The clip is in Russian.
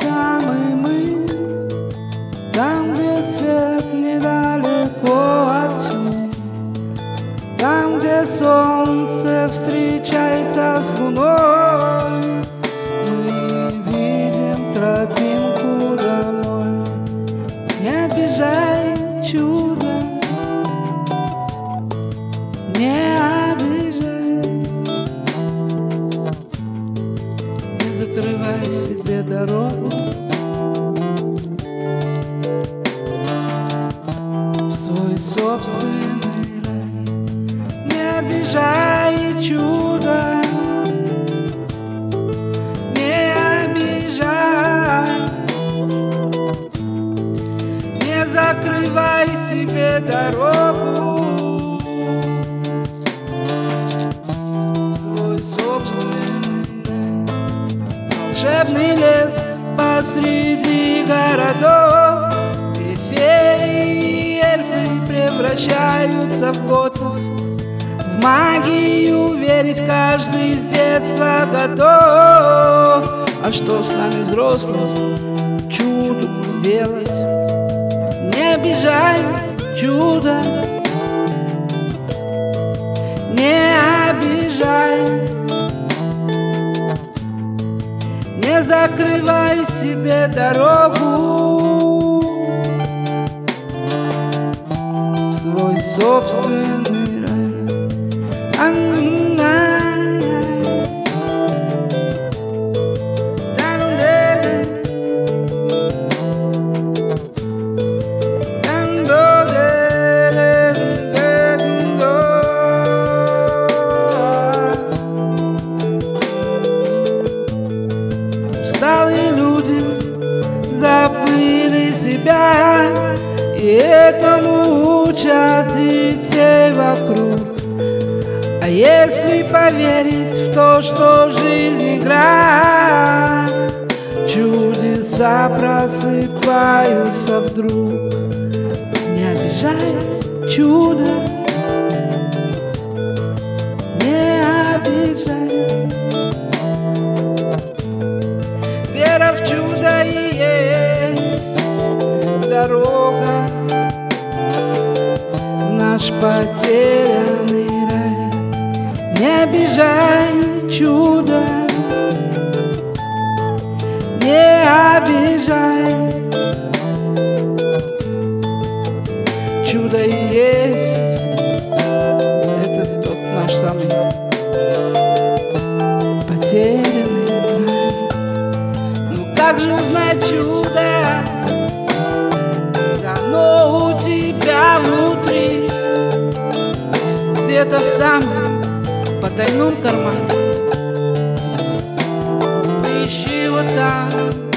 там и мы, там, где свет недалеко от тьмы, там, где солнце встречается с луной, мы видим тропинку домой. Не обижай чудо. Дорогу. Свой собственный волшебный лес посреди городов. И феи и эльфы превращаются в готов В магию верить каждый с детства готов. А что с нами взрослым чудо. Не обижай. Не закрывай себе дорогу. В свой собственный себя И этому учат детей вокруг. А если поверить в то, что жизнь игра Чудеса просыпаются вдруг. Не обижай чудо как же узнать чудо? Оно у тебя внутри Где-то в самом потайном кармане Ищи его там